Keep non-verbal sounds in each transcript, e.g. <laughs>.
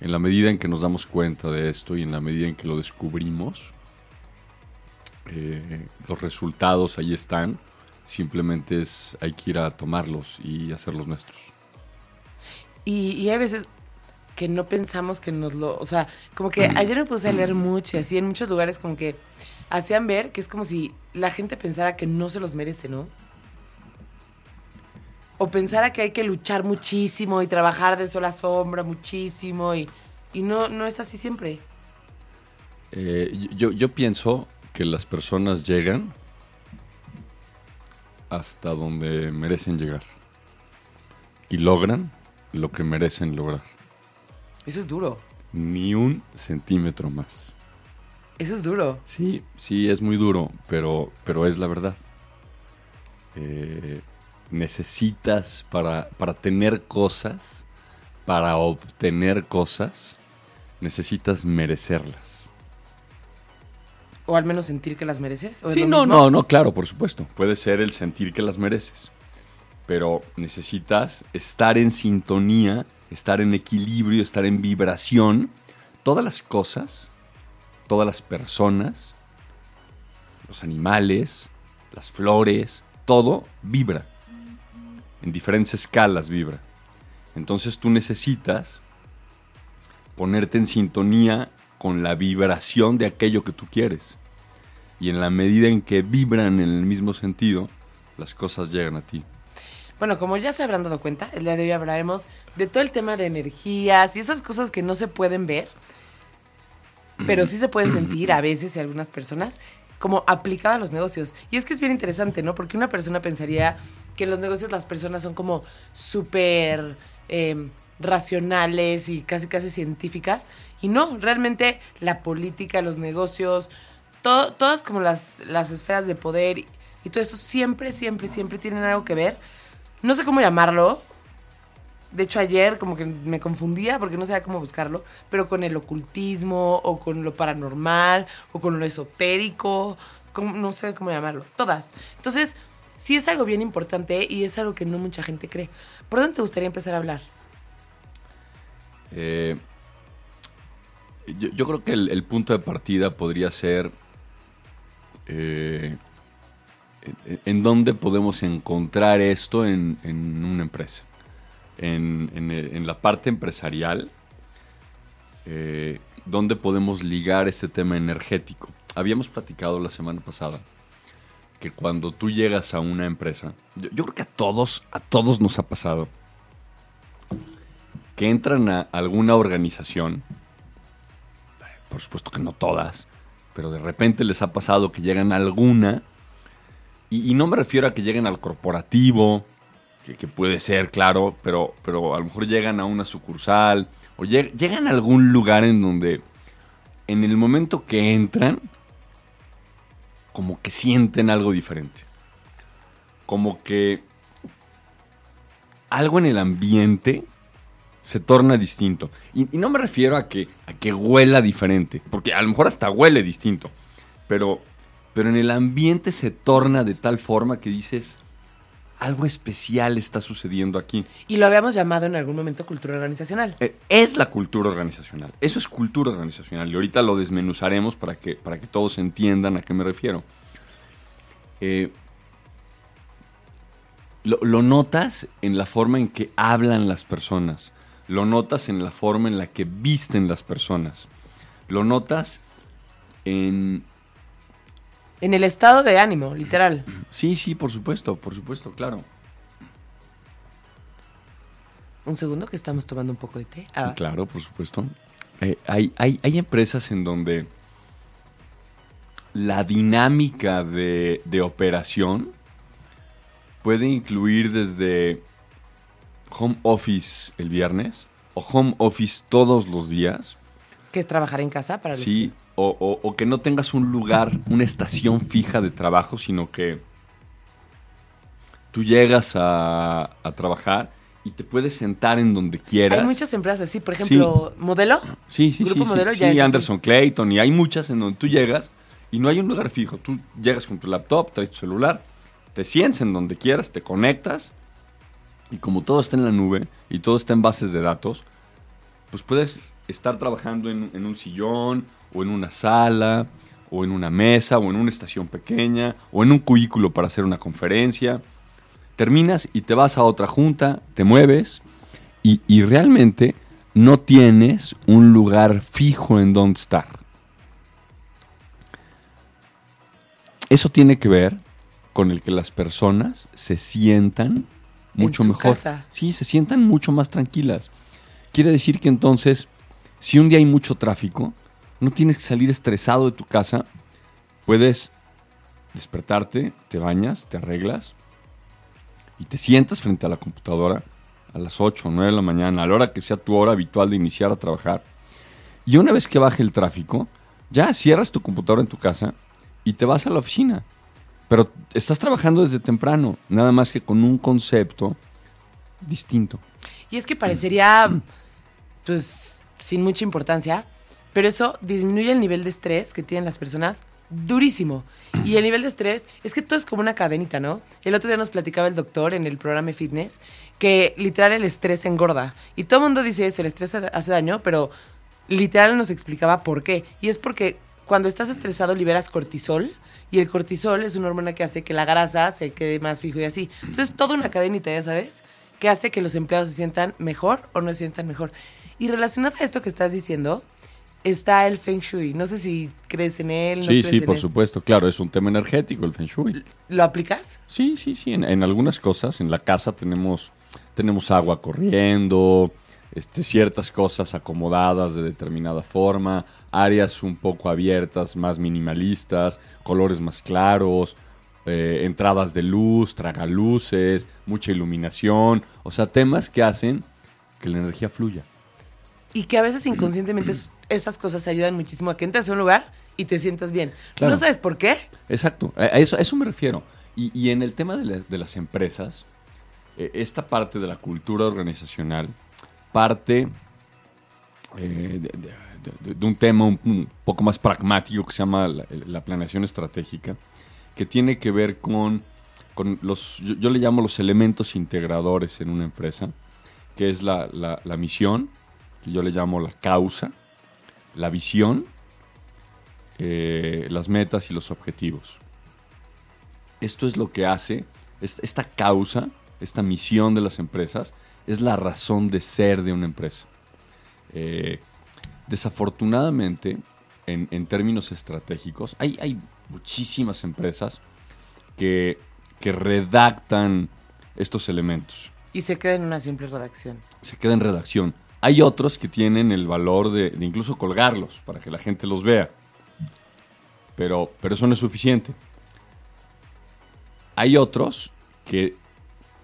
en la medida en que nos damos cuenta de esto y en la medida en que lo descubrimos, eh, los resultados ahí están. Simplemente es, hay que ir a tomarlos y hacerlos nuestros. Y, y hay veces que no pensamos que nos lo... O sea, como que ayer me puse a leer mucho y así en muchos lugares como que hacían ver que es como si la gente pensara que no se los merece, ¿no? O pensara que hay que luchar muchísimo y trabajar de sola sombra muchísimo y, y no, no es así siempre. Eh, yo, yo pienso que las personas llegan hasta donde merecen llegar y logran lo que merecen lograr. Eso es duro. Ni un centímetro más. Eso es duro. Sí, sí, es muy duro, pero, pero es la verdad. Eh, necesitas para, para tener cosas, para obtener cosas, necesitas merecerlas. O al menos sentir que las mereces. ¿O es Sí, no, mismo? no, no, claro, por supuesto. Puede ser el sentir que las mereces. Pero necesitas estar en sintonía, estar en equilibrio, estar en vibración. Todas las cosas, todas las personas, los animales, las flores, todo vibra. En diferentes escalas vibra. Entonces tú necesitas ponerte en sintonía con la vibración de aquello que tú quieres. Y en la medida en que vibran en el mismo sentido, las cosas llegan a ti. Bueno, como ya se habrán dado cuenta, el día de hoy hablaremos de todo el tema de energías y esas cosas que no se pueden ver, pero sí se pueden sentir a veces y algunas personas como aplicado a los negocios. Y es que es bien interesante, ¿no? Porque una persona pensaría que los negocios las personas son como súper eh, racionales y casi casi científicas. Y no, realmente la política, los negocios, to- todas como las, las esferas de poder y, todo esto siempre, siempre, siempre tienen algo que ver. No sé cómo llamarlo, de hecho, ayer como que me confundía porque no sabía cómo buscarlo, pero con el ocultismo o con lo paranormal o con lo esotérico, no sé cómo llamarlo, todas. Entonces, sí es algo bien importante y es algo que no mucha gente cree. ¿Por dónde te gustaría empezar a hablar? Eh, yo, creo que el, punto de partida podría ser eh, en, dónde podemos encontrar esto en una empresa. En, la parte empresarial, eh, dónde podemos ligar este tema energético. Habíamos platicado la semana pasada que cuando tú llegas a una empresa, yo, creo que a todos, a todos nos ha pasado que entran a alguna organización, por supuesto que no todas, pero de repente les ha pasado que llegan a alguna, y no me refiero a que lleguen al corporativo, que, puede ser, claro, pero, pero a lo mejor llegan a una sucursal, o lleg- llegan a algún lugar en donde en el momento que entran, como que sienten algo diferente. Como que algo en el ambiente se torna distinto. Y, y no me refiero a que, a que huela diferente, porque a lo mejor hasta huele distinto, pero, pero en el ambiente se torna de tal forma que dices, algo especial está sucediendo aquí. Y lo habíamos llamado en algún momento cultura organizacional. Eh, es la cultura organizacional. Eso es cultura organizacional. Y ahorita lo desmenuzaremos para que, para que todos entiendan a qué me refiero. Eh, lo, lo notas en la forma en que hablan las personas. Lo notas en la forma en la que visten las personas. Lo notas en... En el estado de ánimo, literal. Sí, sí, por supuesto, por supuesto, claro. Un segundo que estamos tomando un poco de té. Ah, Claro, por supuesto. Eh, hay, hay, hay empresas en donde la dinámica de, de operación puede incluir desde home office el viernes o home office todos los días. que es trabajar en casa para los Sí, o, o- o que no tengas un lugar, una estación fija de trabajo, sino que tú llegas a, a trabajar y te puedes sentar en donde quieras. Hay muchas empresas así, por ejemplo, Modelo. Sí, sí, Grupo sí. Modelo sí, ya sí, es así. Anderson Clayton, y hay muchas en donde tú llegas y no hay un lugar fijo. Tú llegas con tu laptop, traes tu celular, te sientes en donde quieras, te conectas y como todo está en la nube y todo está en bases de datos, pues puedes estar trabajando en, en un sillón o en una sala o en una mesa o en una estación pequeña o en un cubículo para hacer una conferencia. Terminas y te vas a otra junta, te mueves y, y realmente no tienes un lugar fijo en donde estar. Eso tiene que ver con el que las personas se sientan mucho su mejor. casa. Sí, se sientan mucho más tranquilas. Quiere decir que entonces, si un día hay mucho tráfico, no tienes que salir estresado de tu casa, puedes despertarte, te bañas, te arreglas y te sientas frente a la computadora a las 8 o 9 de la mañana, a la hora que sea tu hora habitual de iniciar a trabajar. Y una vez que baje el tráfico, ya cierras tu computadora en tu casa y te vas a la oficina. Pero estás trabajando desde temprano, nada más que con un concepto distinto. Y es que parecería, pues, sin mucha importancia, pero eso disminuye el nivel de estrés que tienen las personas durísimo. Y el nivel de estrés es que todo es como una cadenita, ¿no? El otro día nos platicaba el doctor en el programa fitness que literal el estrés engorda. Y todo el mundo dice eso, el estrés hace daño, pero literal nos explicaba por qué. Y es porque cuando estás estresado liberas cortisol. Y el cortisol es una hormona que hace que la grasa se quede más fijo y así. Entonces, toda una cadenita, ya sabes, que hace que los empleados se sientan mejor o no se sientan mejor. Y relacionado a esto que estás diciendo, está el Feng Shui. No sé si crees en él. No sí, crees sí, en por él. supuesto. Claro, es un tema energético el Feng Shui. ¿Lo aplicas? Sí, sí, sí. En, en algunas cosas, en la casa tenemos, tenemos agua corriendo, este, ciertas cosas acomodadas de determinada forma, áreas un poco abiertas, más minimalistas, colores más claros, eh, entradas de luz, tragaluces, mucha iluminación. O sea, temas que hacen que la energía fluya. Y que a veces inconscientemente es- esas cosas ayudan muchísimo a que entres a un lugar y te sientas bien. Claro. ¿No sabes por qué? Exacto, a eso, a eso me refiero. Y, y en el tema de, las- de las empresas, eh, esta parte de la cultura organizacional parte eh, de, de- de- de un tema un, un poco más pragmático que se llama la, la planeación estratégica, que tiene que ver con, con los, yo, yo le llamo los elementos integradores en una empresa, que es la, la- la misión, que yo le llamo la causa, la visión, eh, las metas y los objetivos. Esto es lo que hace, esta, causa, esta misión de las empresas, es la razón de ser de una empresa. Eh, desafortunadamente, en, en términos estratégicos, hay, hay muchísimas empresas que, que redactan estos elementos. Y se queda en una simple redacción. Se queda en redacción. Hay otros que tienen el valor de, incluso colgarlos para que la gente los vea. Pero, pero eso no es suficiente. Hay otros que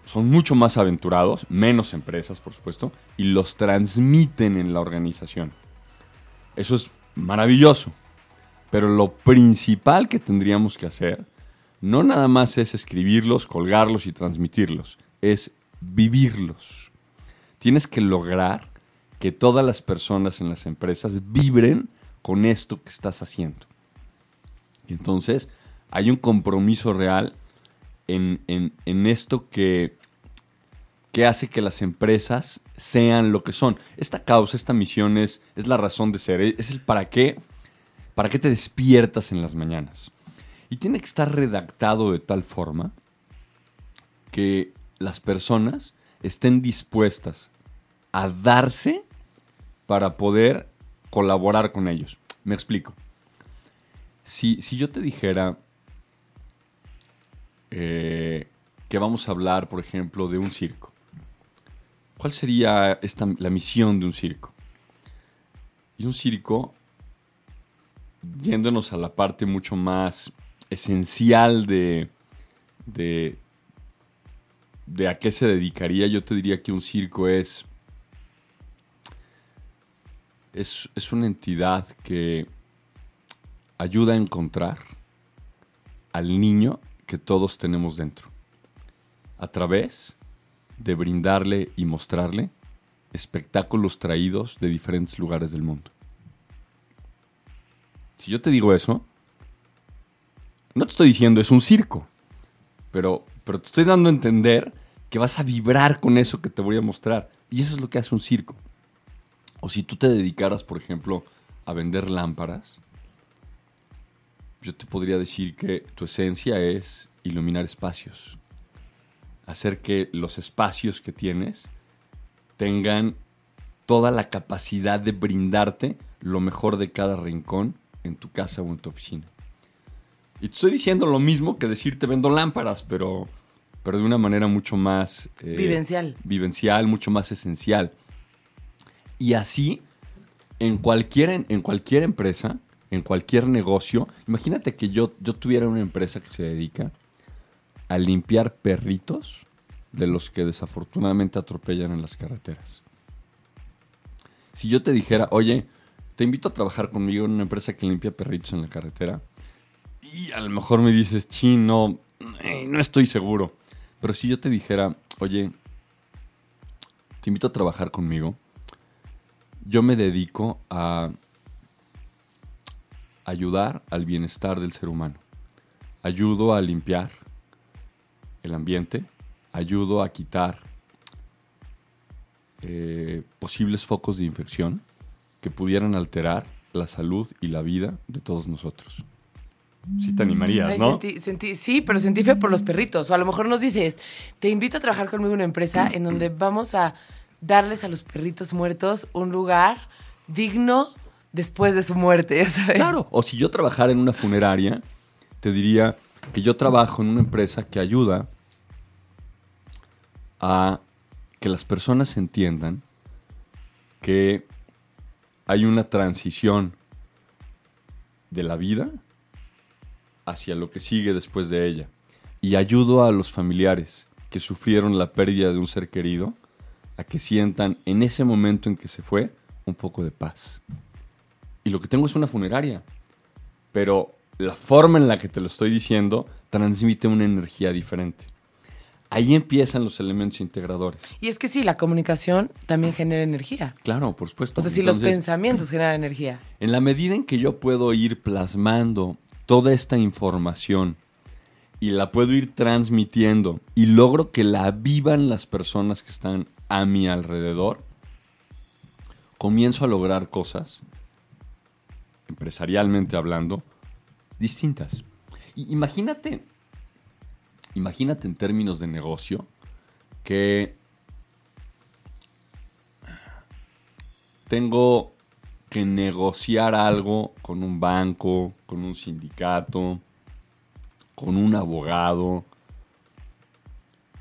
son mucho más aventurados, menos empresas, por supuesto, y los transmiten en la organización. Eso es maravilloso. Pero lo principal que tendríamos que hacer no nada más es escribirlos, colgarlos y transmitirlos, es vivirlos. Tienes que lograr que todas las personas en las empresas vibren con esto que estás haciendo. Entonces hay un compromiso real en, en- en esto que, que hace que las empresas sean lo que son. Esta causa, esta misión es, es la razón de ser, es el para qué, para qué te despiertas en las mañanas. Y tiene que estar redactado de tal forma que las personas estén dispuestas a darse para poder colaborar con ellos. Me explico. Si, si yo te dijera eh, que vamos a hablar, por ejemplo, de un circo, ¿cuál sería esta, la misión de un circo? Y un circo, yéndonos a la parte mucho más esencial de, de, de a qué se dedicaría, yo te diría que un circo es, es, es una entidad que ayuda a encontrar al niño que todos tenemos dentro, a través de brindarle y mostrarle espectáculos traídos de diferentes lugares del mundo. Si yo te digo eso, no te estoy diciendo es un circo, pero, pero te estoy dando a entender que vas a vibrar con eso que te voy a mostrar. Y eso es lo que hace un circo. O si tú te dedicaras, por ejemplo, a vender lámparas, yo te podría decir que tu esencia es iluminar espacios. Hacer que los espacios que tienes tengan toda la capacidad de brindarte lo mejor de cada rincón en tu casa o en tu oficina. Y te estoy diciendo lo mismo que decirte vendo lámparas, pero, pero de una manera mucho más... eh, vivencial. Vivencial, mucho más esencial. Y así, en cualquier, en cualquier empresa, en cualquier negocio, imagínate que yo, yo tuviera una empresa que se dedica a limpiar perritos de los que desafortunadamente atropellan en las carreteras. Si yo te dijera, oye, te invito a trabajar conmigo en una empresa que limpia perritos en la carretera, y a lo mejor me dices, chino, no, no estoy seguro. Pero si yo te dijera, oye, te invito a trabajar conmigo, yo me dedico a ayudar al bienestar del ser humano. Ayudo a limpiar el ambiente, ayudo a quitar eh, posibles focos de infección que pudieran alterar la salud y la vida de todos nosotros. Sí te animarías, Ay, ¿no? sentí- sentí- sí, pero sentí fe por los perritos. O a lo mejor nos dices, te invito a trabajar conmigo en una empresa en donde vamos a darles a los perritos muertos un lugar digno después de su muerte. Claro, o si yo trabajara en una funeraria, te diría que yo trabajo en una empresa que ayuda a que las personas entiendan que hay una transición de la vida hacia lo que sigue después de ella. Y ayudo a los familiares que sufrieron la pérdida de un ser querido a que sientan en ese momento en que se fue un poco de paz. Y lo que tengo es una funeraria. Pero la forma en la que te lo estoy diciendo transmite una energía diferente. Ahí empiezan los elementos integradores. Y es que sí, la comunicación también genera energía. Claro, por supuesto. O sea, si los pensamientos generan energía. En la medida en que yo puedo ir plasmando toda esta información y la puedo ir transmitiendo y logro que la vivan las personas que están a mi alrededor, comienzo a lograr cosas, empresarialmente hablando, distintas. Imagínate, imagínate en términos de negocio que tengo que negociar algo con un banco, con un sindicato, con un abogado.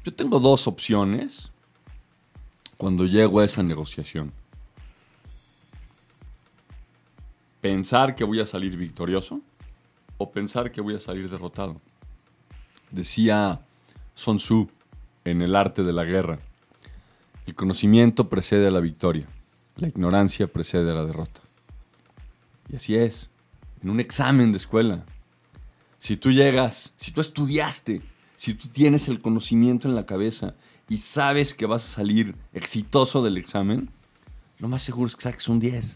Yo tengo dos opciones cuando llego a esa negociación. Pensar que voy a salir victorioso o pensar que voy a salir derrotado. Decía Sun Tzu en El arte de la guerra, el conocimiento precede a la victoria. La ignorancia precede a la derrota. Y así es. En un examen de escuela. Si tú llegas, si tú estudiaste, si tú tienes el conocimiento en la cabeza y sabes que vas a salir exitoso del examen, lo más seguro es que saques un 10.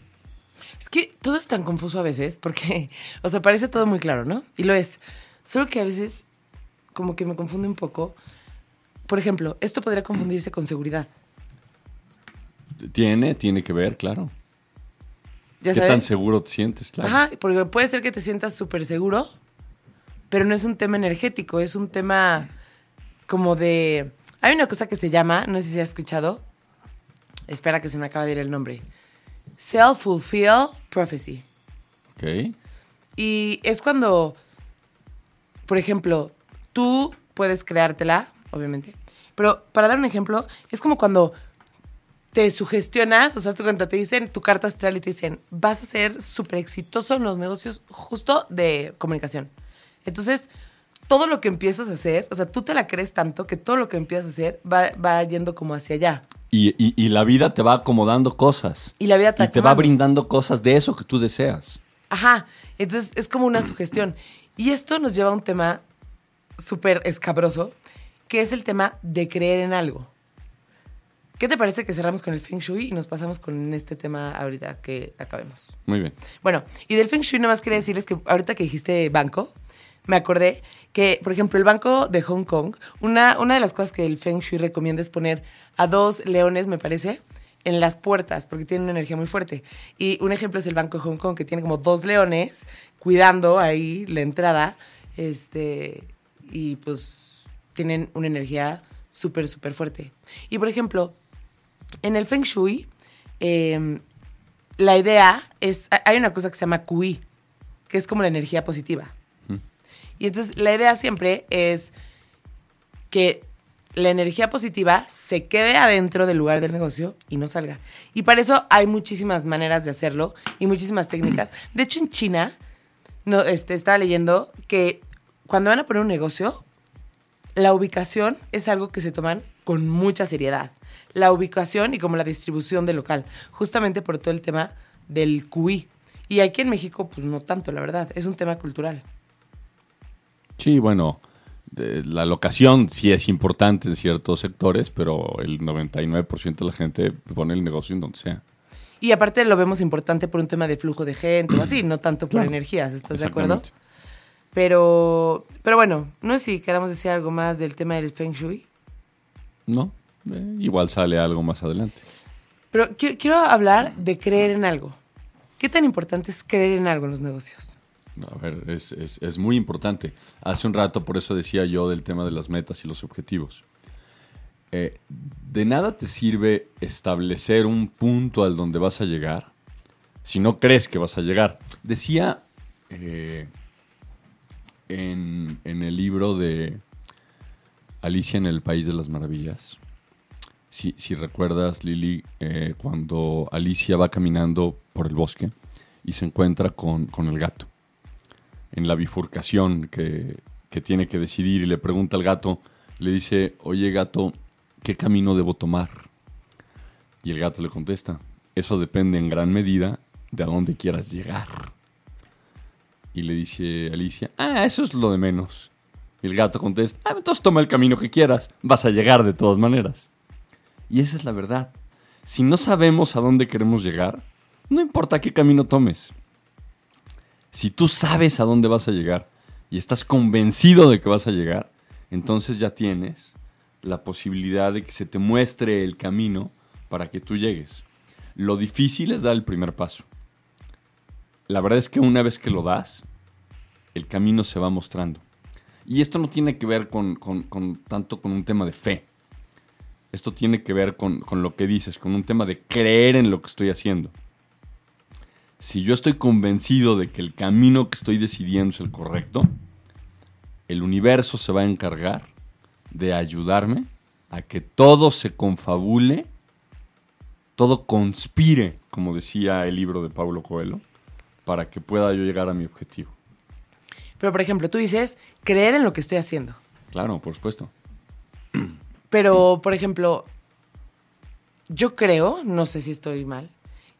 Es que todo es tan confuso a veces, porque, <laughs> o sea, parece todo muy claro, ¿no? Y lo es. Solo que a veces, como que me confunde un poco. Por ejemplo, esto podría confundirse con seguridad. Tiene, tiene que ver, claro. ¿Ya ¿Qué sabes? tan seguro te sientes? Claro. Ajá, porque puede ser que te sientas súper seguro, pero no es un tema energético, es un tema como de... Hay una cosa que se llama, no sé si has escuchado, espera que se me acaba de ir el nombre, Self-Fulfill Prophecy. Ok. Y es cuando, por ejemplo, tú puedes creártela, obviamente, pero para dar un ejemplo, es como cuando te sugestionas, o sea, cuenta, te dicen tu carta astral y te dicen, vas a ser súper exitoso en los negocios justo de comunicación. Entonces, todo lo que empiezas a hacer, o sea, tú te la crees tanto que todo lo que empiezas a hacer va, va yendo como hacia allá. Y, y- y la vida te va acomodando cosas. Y la vida te Y te va brindando cosas de eso que tú deseas. Ajá, entonces es como una sugestión. Y esto nos lleva a un tema súper escabroso, que es el tema de creer en algo. ¿Qué te parece que cerramos con el Feng Shui y nos pasamos con este tema ahorita que acabemos? Muy bien. Bueno, y del Feng Shui nada más quería decirles que ahorita que dijiste banco, me acordé que, por ejemplo, el banco de Hong Kong, una, una de las cosas que el Feng Shui recomienda es poner a dos leones, me parece, en las puertas, porque tienen una energía muy fuerte. Y un ejemplo es el Banco de Hong Kong, que tiene como dos leones cuidando ahí la entrada, este, y pues tienen una energía súper, súper fuerte. Y por ejemplo, en el Feng Shui, em, la idea es, hay una cosa que se llama QI, que es como la energía positiva. Y entonces la idea siempre es que la energía positiva se quede adentro del lugar del negocio y no salga. Y para eso hay muchísimas maneras de hacerlo y muchísimas técnicas. De hecho, en China, no, este, estaba leyendo que cuando van a poner un negocio, la ubicación es algo que se toman con mucha seriedad. La ubicación y como la distribución del local, justamente por todo el tema del QI. Y aquí en México, pues no tanto, la verdad. Es un tema cultural. Sí, bueno, la locación sí es importante en ciertos sectores, pero el 99% de la gente pone el negocio en donde sea. Y aparte lo vemos importante por un tema de flujo de gente o así, no tanto por energías, ¿estás de acuerdo? Pero, pero bueno, no sé si queramos decir algo más del tema del Feng Shui. No, eh, igual sale algo más adelante. Pero quiero hablar de creer en algo. ¿Qué tan importante es creer en algo en los negocios? A ver, es, muy importante. Hace un rato, por eso decía yo del tema de las metas y los objetivos. Eh, de nada te sirve establecer un punto al donde vas a llegar si no crees que vas a llegar. Decía eh, en, el libro de Alicia en el País de las Maravillas, si, recuerdas, Lili, eh, cuando Alicia va caminando por el bosque y se encuentra con el gato en la bifurcación que, tiene que decidir y le pregunta al gato, le dice, oye gato, ¿qué camino debo tomar? Y el gato le contesta, eso depende en gran medida de a dónde quieras llegar. Y le dice Alicia, ah, eso es lo de menos. Y el gato contesta, ah, entonces toma el camino que quieras, vas a llegar de todas maneras. Y esa es la verdad. Si no sabemos a dónde queremos llegar, no importa qué camino tomes. Si tú sabes a dónde vas a llegar y estás convencido de que vas a llegar, entonces ya tienes la posibilidad de que se te muestre el camino para que tú llegues. Lo difícil es dar el primer paso. La verdad es que una vez que lo das, el camino se va mostrando. Y esto no tiene que ver con, tanto con un tema de fe. Esto tiene que ver con, con lo que dices, con un tema de creer en lo que estoy haciendo si yo estoy convencido de que el camino que estoy decidiendo es el correcto, el universo se va a encargar de ayudarme a que todo se confabule, todo conspire, como decía el libro de Pablo Coelho, para que pueda yo llegar a mi objetivo. Pero, por ejemplo, tú dices creer en lo que estoy haciendo. Claro, por supuesto. Pero, por ejemplo, yo creo, no sé si estoy mal,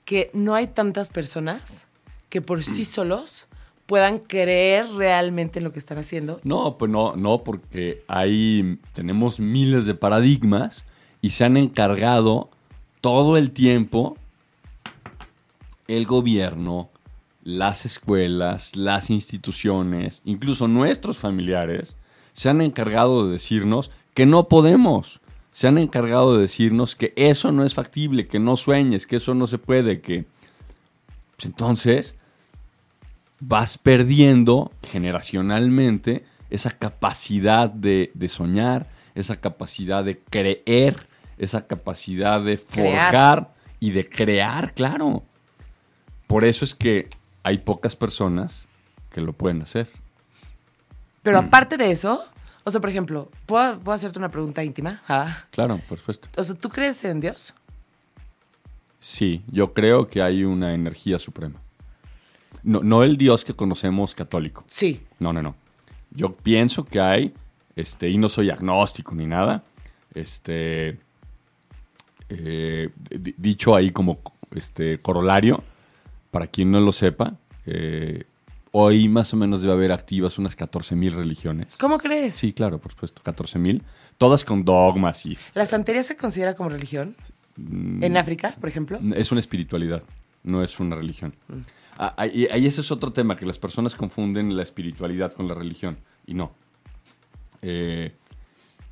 que no hay tantas personas que por sí solos puedan creer realmente en lo que están haciendo. No, pues no, no, porque ahí tenemos miles de paradigmas y se han encargado todo el tiempo el gobierno, las escuelas, las instituciones, incluso nuestros familiares, se han encargado de decirnos que no podemos, se han encargado de decirnos que eso no es factible, que no sueñes, que eso no se puede, que... Pues entonces vas perdiendo generacionalmente esa capacidad de, soñar, esa capacidad de creer, esa capacidad de forjar y de crear, claro. Por eso es que hay pocas personas que lo pueden hacer. Pero aparte de eso, o sea, por ejemplo, ¿puedo, hacerte una pregunta íntima? Ah. Claro, por supuesto. O sea, ¿tú crees en Dios? Sí, yo creo que hay una energía suprema. No, no el Dios que conocemos católico. Sí. No, no, no. Yo pienso que hay, este, y no soy agnóstico ni nada, este, eh, dicho ahí como este, corolario, para quien no lo sepa, eh, Hoy más o menos debe haber activas unas 14.000 religiones. ¿Cómo crees? Sí, claro, por supuesto, 14.000. Todas con dogmas y... ¿La santería se considera como religión? Mm. ¿En África, por ejemplo? Es una espiritualidad, no es una religión. Mm. Ah, ahí, ese es otro tema, que las personas confunden la espiritualidad con la religión. Y no. Eh,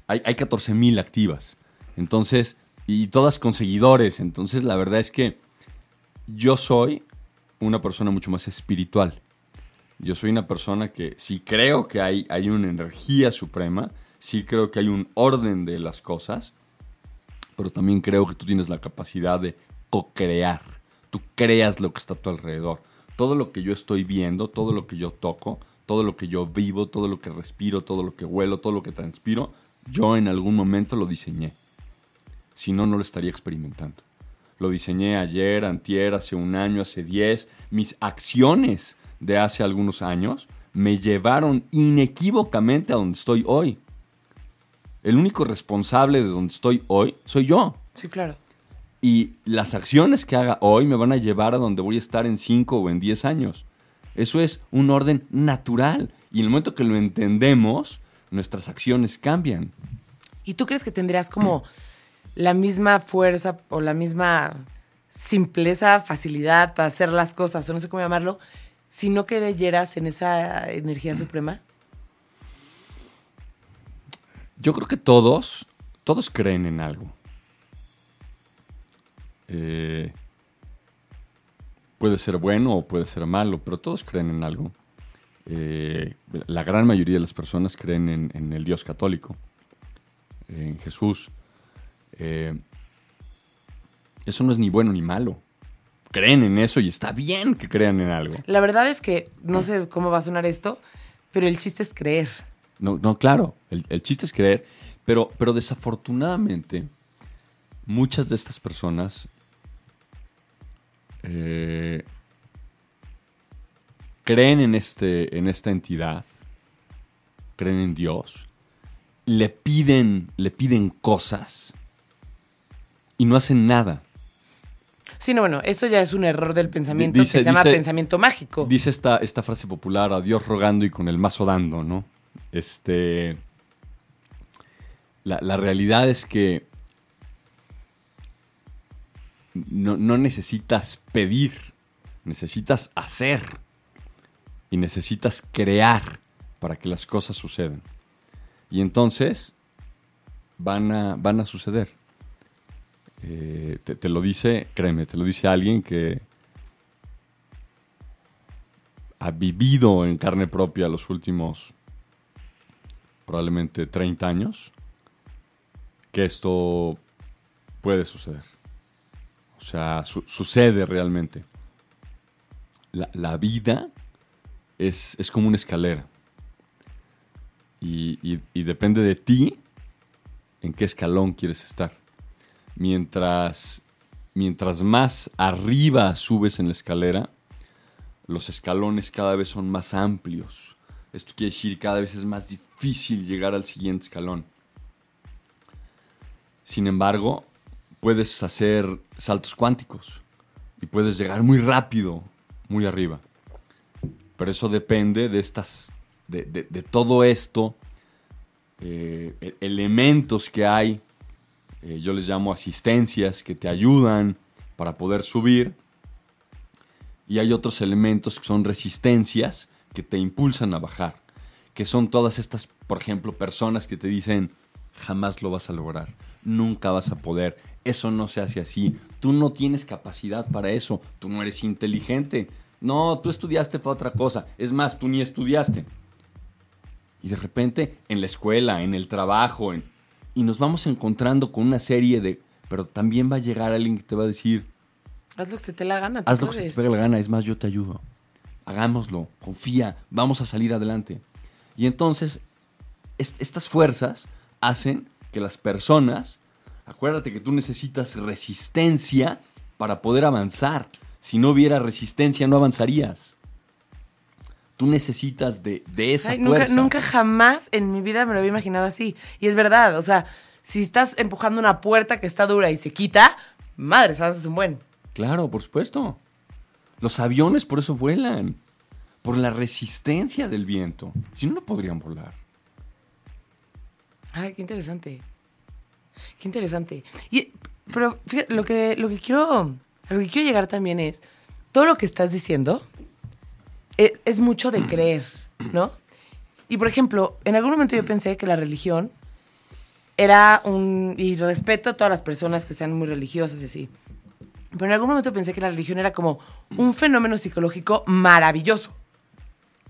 hay, hay 14.000 activas. Entonces, y todas con seguidores. Entonces, la verdad es que yo soy una persona mucho más espiritual. Yo soy una persona que sí creo que hay, hay una energía suprema, sí creo que hay un orden de las cosas, pero también creo que tú tienes la capacidad de co-crear. Tú creas lo que está a tu alrededor. Todo lo que yo estoy viendo, todo lo que yo toco, todo lo que yo vivo, todo lo que respiro, todo lo que huelo, todo lo que transpiro, yo en algún momento lo diseñé. Si no, no lo estaría experimentando. Lo diseñé ayer, antier, hace un año, hace diez. Mis acciones de hace algunos años me llevaron inequívocamente a donde estoy hoy. El único responsable de donde estoy hoy soy yo. Sí, claro. Y las acciones que haga hoy me van a llevar a donde voy a estar en 5 o en 10 años. Eso es un orden natural. Y en el momento que lo entendemos, nuestras acciones cambian. ¿Y tú crees que tendrías como la misma fuerza o la misma simpleza, facilidad para hacer las cosas, o no sé cómo llamarlo, si no creyeras en esa energía suprema? Yo creo que todos, todos creen en algo. Eh, puede ser bueno o puede ser malo, pero todos creen en algo. Eh, la gran mayoría de las personas creen en, en el Dios católico, en Jesús. Eh, eso no es ni bueno ni malo. Creen en eso y está bien que crean en algo. La verdad es que no sé cómo va a sonar esto, pero el chiste es creer. No, no claro, el, el chiste es creer, pero, pero desafortunadamente muchas de estas personas eh, creen en, este, en esta entidad, creen en Dios, le piden, le piden cosas y no hacen nada. Sí, no, bueno, eso ya es un error del pensamiento que se llama dice- pensamiento mágico. Dice esta, esta frase popular, a Dios rogando y con el mazo dando, ¿no? Este. La, la realidad es que no, no necesitas pedir, necesitas hacer y necesitas crear para que las cosas sucedan. Y entonces van a, van a suceder. Eh, te, lo dice, créeme, te lo dice alguien que ha vivido en carne propia los últimos probablemente 30 años que esto puede suceder. O sea, su- sucede realmente. La, vida es, es como una escalera. Y depende de ti en qué escalón quieres estar. Mientras, mientras más arriba subes en la escalera, los escalones cada vez son más amplios. Esto quiere decir cada vez es más difícil llegar al siguiente escalón. Sin embargo, puedes hacer saltos cuánticos y puedes llegar muy rápido, muy arriba. Pero eso depende de estas, de, de- todo esto, eh, e- elementos que hay, eh, yo les llamo asistencias que te ayudan para poder subir. Y hay otros elementos que son resistencias que te impulsan a bajar. Que son todas estas, por ejemplo, personas que te dicen, jamás lo vas a lograr, nunca vas a poder, eso no se hace así, tú no tienes capacidad para eso, tú no eres inteligente, no, tú estudiaste para otra cosa, es más, tú ni estudiaste. Y de repente, en la escuela, en el trabajo, en- y nos vamos encontrando con una serie de... Pero también va a llegar alguien que te va a decir, Haz lo que se te la gana. ¿tú Haz lo que se te la gana, es más, yo te ayudo. Hagámoslo, confía, vamos a salir adelante. Y entonces, es- estas fuerzas hacen que las personas, acuérdate que tú necesitas resistencia para poder avanzar. Si no hubiera resistencia, no avanzarías. Tú necesitas de, de esa Ay, nunca, fuerza. nunca jamás en mi vida me lo había imaginado así. Y es verdad, o sea, si estás empujando una puerta que está dura y se quita, madre, sabes, es un buen. Claro, por supuesto. Los aviones por eso vuelan. Por la resistencia del viento. Si no, no podrían volar. Ay, qué interesante. Qué interesante. Y, pero fíjate, lo que, lo que quiero, lo que quiero llegar también es, todo lo que estás diciendo e- es, mucho de creer, ¿no? Y por ejemplo, en algún momento yo pensé que la religión era un... Y respeto a todas las personas que sean muy religiosas y así. Pero en algún momento pensé que la religión era como un fenómeno psicológico maravilloso.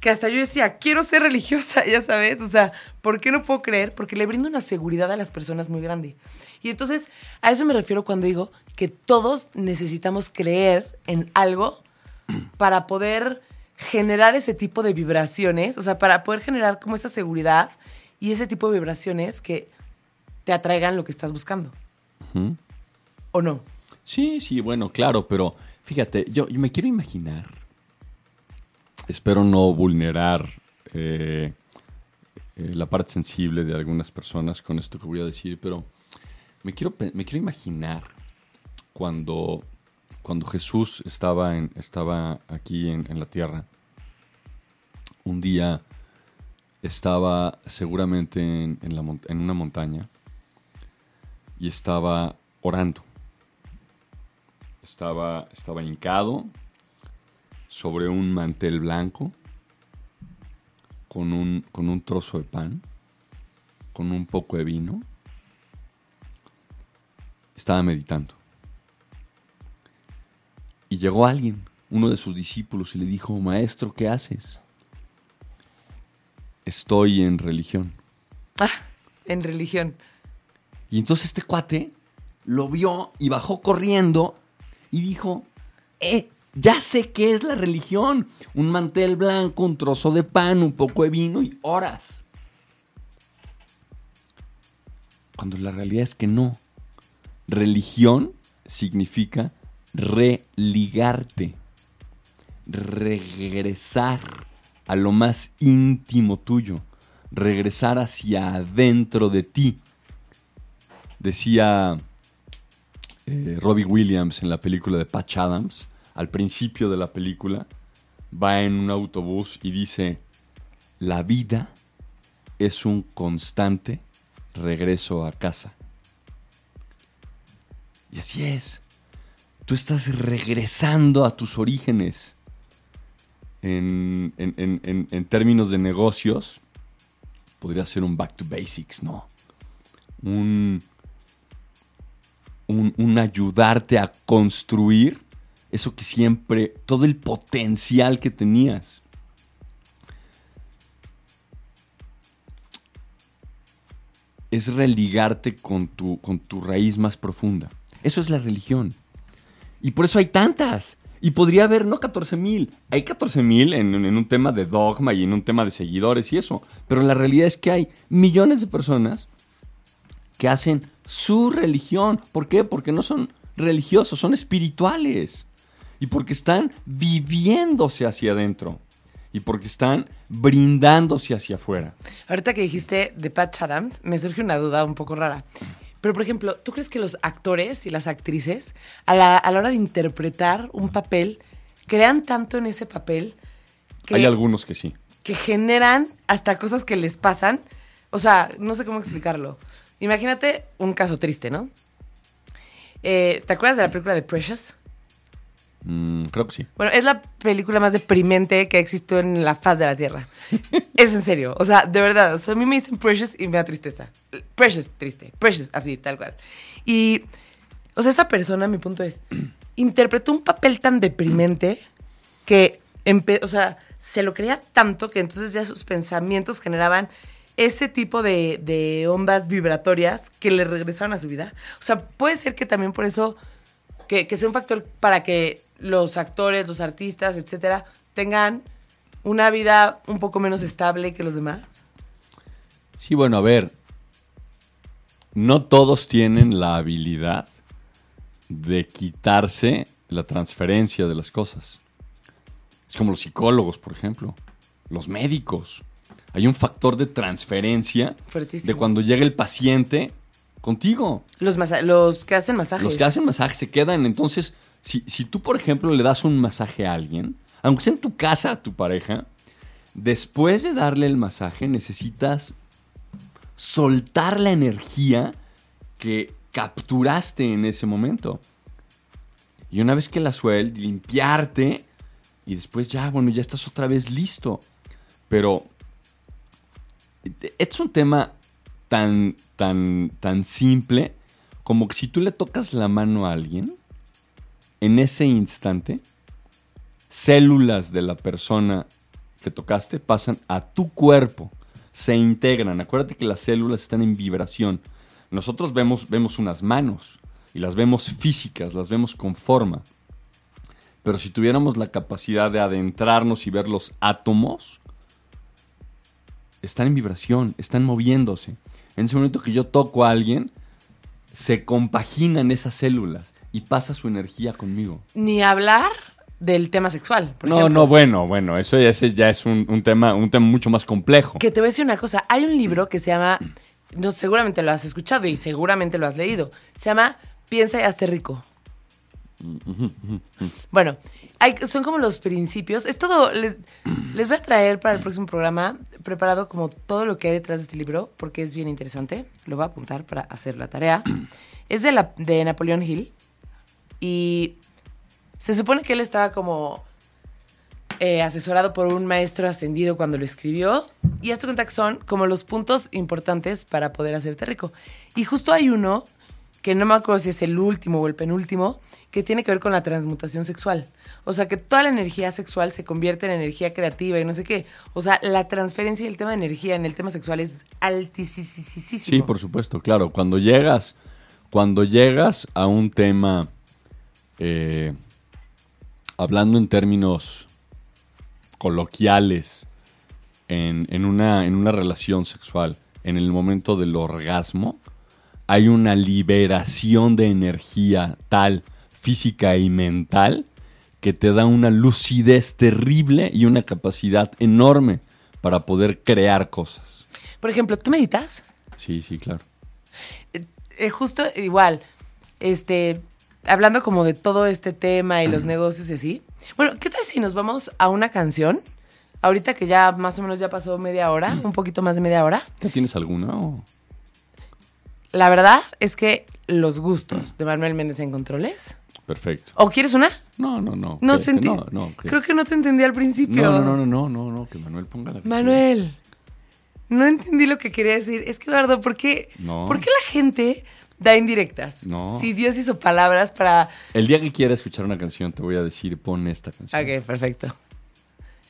Que hasta yo decía, quiero ser religiosa, <laughs> ya sabes. O sea, ¿por qué no puedo creer? Porque le brinda una seguridad a las personas muy grande. Y entonces, a eso me refiero cuando digo que todos necesitamos creer en algo para poder generar ese tipo de vibraciones, o sea, para poder generar como esa seguridad y ese tipo de vibraciones que te atraigan lo que estás buscando. ¿O no? Sí, sí, bueno, claro, pero fíjate, yo, me quiero imaginar, espero no vulnerar eh, eh, la parte sensible de algunas personas con esto que voy a decir, pero me quiero, me quiero imaginar cuando, cuando Jesús estaba, estaba aquí en, la tierra. Un día estaba seguramente en una montaña y estaba orando. Estaba, estaba hincado sobre un mantel blanco con un, con un trozo de pan, con un poco de vino. Estaba meditando. Y llegó alguien, uno de sus discípulos, y le dijo, Maestro, ¿qué haces? Estoy en religión. Ah, en religión. Y entonces este cuate lo vio y bajó corriendo y dijo, eh, ya sé qué es la religión. Un mantel blanco, un trozo de pan, un poco de vino y horas. Cuando la realidad es que no. Religión significa religarte, regresar a lo más íntimo tuyo, regresar hacia adentro de ti. Decía eh, Robbie Williams en la película de Patch Adams, al principio de la película, va en un autobús y dice, la vida es un constante regreso a casa. Y así es. Tú estás regresando a tus orígenes. En, en, términos de negocios, podría ser un back to basics, ¿no? Un, un, ayudarte a construir eso que siempre, todo el potencial que tenías. Es religarte con tu, con tu raíz más profunda. Eso es la religión. Y por eso hay tantas. Y podría haber no 14 mil. Hay 14 mil en, en, un tema de dogma y en un tema de seguidores y eso. Pero la realidad es que hay millones de personas que hacen su religión. ¿Por qué? Porque no son religiosos, son espirituales. Y porque están viviéndose hacia adentro. Y porque están brindándose hacia afuera. Ahorita que dijiste de Pat Adams, me surge una duda un poco rara. Pero, por ejemplo, ¿tú crees que los actores y las actrices, a la, hora de interpretar un papel, crean tanto en ese papel que... Hay algunos que sí. Que generan hasta cosas que les pasan. O sea, no sé cómo explicarlo. Imagínate un caso triste, ¿no? Eh, ¿Te acuerdas de la película de Precious? Mm, creo que sí. Bueno, es la película más deprimente que existido en la faz de la Tierra. <laughs> es en serio. O sea, de verdad. O sea, a mí me dicen Precious y me da tristeza. Precious, triste. Precious, así, tal cual. Y, o sea, esa persona, mi punto es, <clears throat> interpretó un papel tan deprimente que, o sea, se lo creía tanto que entonces ya sus pensamientos generaban ese tipo de, ondas vibratorias que le regresaron a su vida. O sea, puede ser que también por eso, que, sea un factor para que los actores, los artistas, etcétera, tengan una vida un poco menos estable que los demás. Sí, bueno, a ver, no todos tienen la habilidad de quitarse la transferencia de las cosas. Es como los psicólogos, por ejemplo, los médicos hay un factor de transferencia de cuando llega el paciente contigo. Los, los que hacen masajes. Los que hacen masajes se quedan. Entonces, si, si tú, por ejemplo, le das un masaje a alguien, aunque sea en tu casa a tu pareja, después de darle el masaje necesitas soltar la energía que capturaste en ese momento. Y una vez que la sueltes, limpiarte y después ya, bueno, ya estás otra vez listo. Pero es un tema tan, tan, tan simple como que si tú le tocas la mano a alguien, en ese instante, células de la persona que tocaste pasan a tu cuerpo, se integran. Acuérdate que las células están en vibración. Nosotros vemos, vemos unas manos y las vemos físicas, las vemos con forma. Pero si tuviéramos la capacidad de adentrarnos y ver los átomos, están en vibración, están moviéndose. En ese momento que yo toco a alguien, se compaginan esas células y pasa su energía conmigo. Ni hablar del tema sexual. Por no, ejemplo. no, bueno, bueno, eso ya es, ya es un, un tema, un tema mucho más complejo. Que te voy a decir una cosa. Hay un libro que se llama, no, seguramente lo has escuchado y seguramente lo has leído. Se llama Piensa y hazte rico. Bueno, hay- son como los principios. Es todo. Les, les voy a traer para el próximo programa preparado como todo lo que hay detrás de este libro, porque es bien interesante. Lo voy a apuntar para hacer la tarea. Es de, la, de Napoleón Hill. Y se supone que él estaba como eh, asesorado por un maestro ascendido cuando lo escribió. Y hazte cuenta que son como los puntos importantes para poder hacerte rico. Y justo hay uno, que no me acuerdo si es el último o el penúltimo, que tiene que ver con la transmutación sexual. O sea, que toda la energía sexual se convierte en energía creativa y no sé qué. O sea, la transferencia del tema de energía en el tema sexual es altísimo. Sí, por supuesto, claro. Cuando llegas, cuando llegas a un tema, eh, hablando en términos coloquiales, en, en una, en una relación sexual, en el momento del orgasmo, hay una liberación de energía tal, física y mental, que te da una lucidez terrible y una capacidad enorme para poder crear cosas. Por ejemplo, ¿tú meditas? Sí, sí, claro. Eh, justo igual, este, hablando como de todo este tema y los negocios y así. Bueno, ¿qué tal si nos vamos a una canción? Ahorita que ya más o menos ya pasó media hora, un poquito más de media hora. ¿Ya tienes alguna? o? La verdad es que los gustos de Manuel Méndez en controles. Perfecto. ¿O quieres una? No, no, no. No sentí. No, no, Creo que no te entendí al principio. no, no, no, no, no, no, que Manuel ponga la Manuel, no entendí lo que quería decir. Es que, Eduardo, ¿por qué, No. ¿por qué la gente da indirectas? No. Si Dios hizo palabras para. El día que quiera escuchar una canción, te voy a decir, pon esta canción. Ok, perfecto.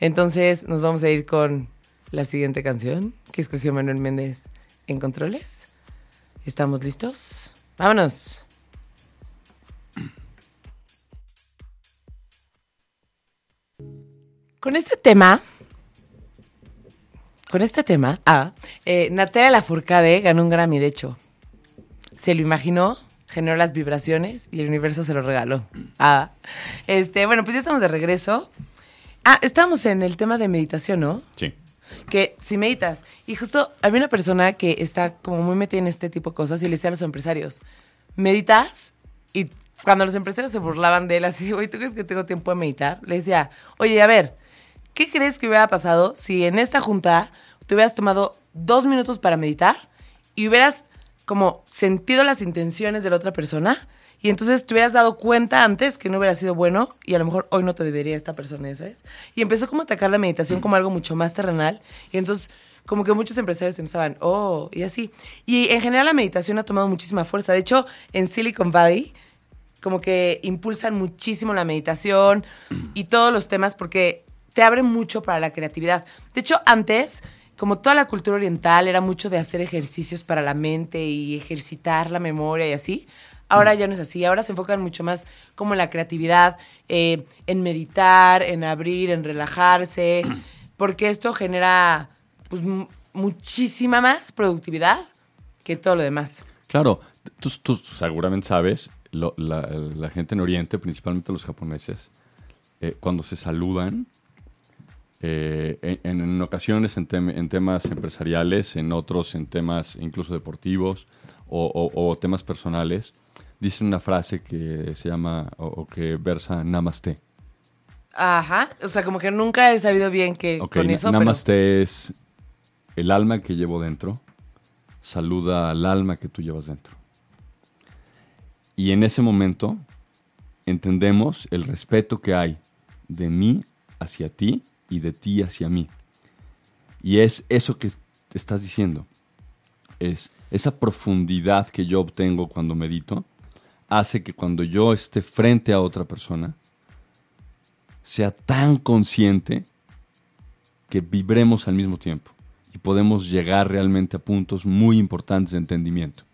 Entonces nos vamos a ir con la siguiente canción que escogió Manuel Méndez en controles. ¿Estamos listos? Vámonos. Con este tema, con este tema, ah, eh, Natalia Lafourcade ganó un Grammy, de hecho. Se lo imaginó, generó las vibraciones y el universo se lo regaló. Ah, este, bueno, pues ya estamos de regreso. Ah, estábamos en el tema de meditación, ¿no? Sí. Que si meditas, y justo había una persona que está como muy metida en este tipo de cosas y le decía a los empresarios, meditas, y cuando los empresarios se burlaban de él así, oye, ¿tú crees que tengo tiempo de meditar? Le decía, oye, a ver, ¿qué crees que hubiera pasado si en esta junta te hubieras tomado dos minutos para meditar y hubieras como sentido las intenciones de la otra persona? Y entonces te hubieras dado cuenta antes que no hubiera sido bueno y a lo mejor hoy no te debería esta persona, ¿sabes? Y empezó como a atacar la meditación como algo mucho más terrenal. Y entonces como que muchos empresarios pensaban, oh, y así. Y en general la meditación ha tomado muchísima fuerza. De hecho, en Silicon Valley como que impulsan muchísimo la meditación y todos los temas porque te abre mucho para la creatividad. De hecho, antes, como toda la cultura oriental era mucho de hacer ejercicios para la mente y ejercitar la memoria y así, ahora ya no es así. Ahora se enfocan mucho más como en la creatividad, eh, en meditar, en abrir, en relajarse, <clears throat> porque esto genera pues, mu- muchísima más productividad que todo lo demás. Claro, tú, tú seguramente sabes, lo- la, la gente en Oriente, principalmente los japoneses, eh, cuando se saludan, eh, en, en ocasiones en, tem- en temas empresariales, en otros en temas incluso deportivos o, o- o temas personales, dicen una frase que se llama o, o que versa namaste. Ajá, o sea, como que nunca he sabido bien que Ok, con eso, pero... namaste es el alma que llevo dentro, saluda al alma que tú llevas dentro. Y en ese momento entendemos el respeto que hay de mí hacia ti y de ti hacia mí. Y es eso que te estás diciendo. Es esa profundidad que yo obtengo cuando medito, hace que cuando yo esté frente a otra persona, sea tan consciente que vibremos al mismo tiempo y podemos llegar realmente a puntos muy importantes de entendimiento.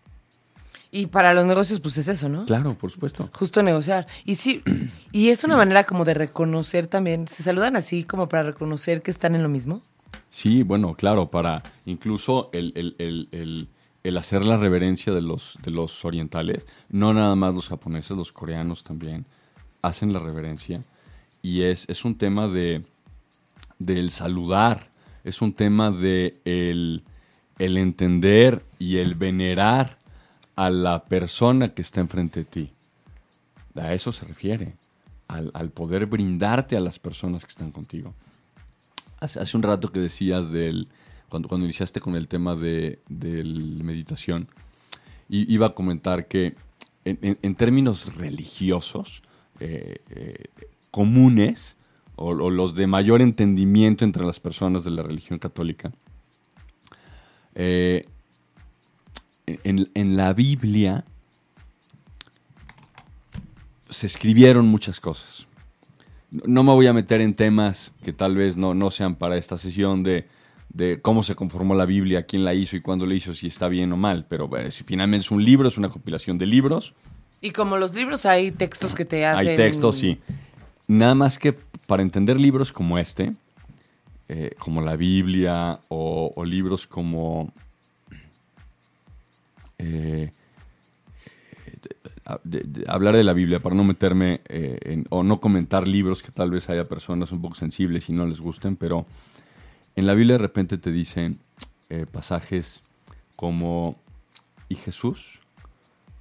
Y para los negocios, pues es eso, ¿no? Claro, por supuesto. Justo negociar. Y sí, y es una manera como de reconocer también. ¿Se saludan así como para reconocer que están en lo mismo? Sí, bueno, claro, para incluso el, el- el- el- el hacer la reverencia de los, de los orientales, no nada más los japoneses, los coreanos también hacen la reverencia. Y es, es un tema de del saludar, es un tema de el, el entender y el venerar a la persona que está enfrente de ti. A eso se refiere, al, poder brindarte a las personas que están contigo. Hace, hace un rato que decías del, cuando, cuando iniciaste con el tema de, del meditación, iba a comentar que en términos religiosos eh, eh, comunes, o, o los de mayor entendimiento entre las personas de la religión católica, eh, en, en la Biblia se escribieron muchas cosas. No- me voy a meter en temas que tal vez no, no sean para esta sesión de, de cómo se conformó la Biblia, quién la hizo y cuándo la hizo, si está bien o mal. Pero eh, si finalmente es un libro, es una compilación de libros. Y como los libros hay textos que te hacen... Hay textos, sí. Nada más que para entender libros como este, eh, como la Biblia o, o libros como... eh, de- de- hablar de la Biblia para no meterme eh, en- o no comentar libros que tal vez haya personas un poco sensibles y no les gusten, pero en la Biblia de repente te dicen eh, pasajes como, y Jesús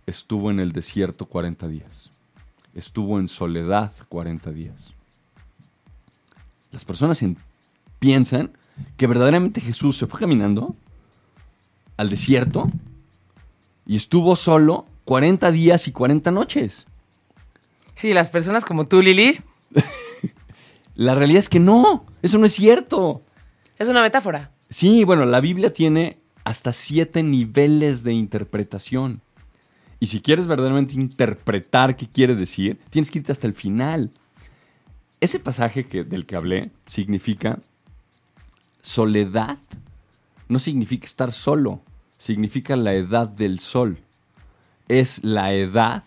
estuvo en el desierto 40 días, estuvo en soledad 40 días. Las personas en- piensan que verdaderamente Jesús se fue caminando al desierto y estuvo solo 40 días y 40 noches. Sí, las personas como tú, Lili, <laughs> La realidad es que no, eso no es cierto. es una metáfora. Sí, bueno, la Biblia tiene hasta siete niveles de interpretación. Y si quieres verdaderamente interpretar qué quiere decir, tienes que irte hasta el final. Ese pasaje que, del que hablé significa soledad. No significa estar solo, significa la edad del sol. Es la edad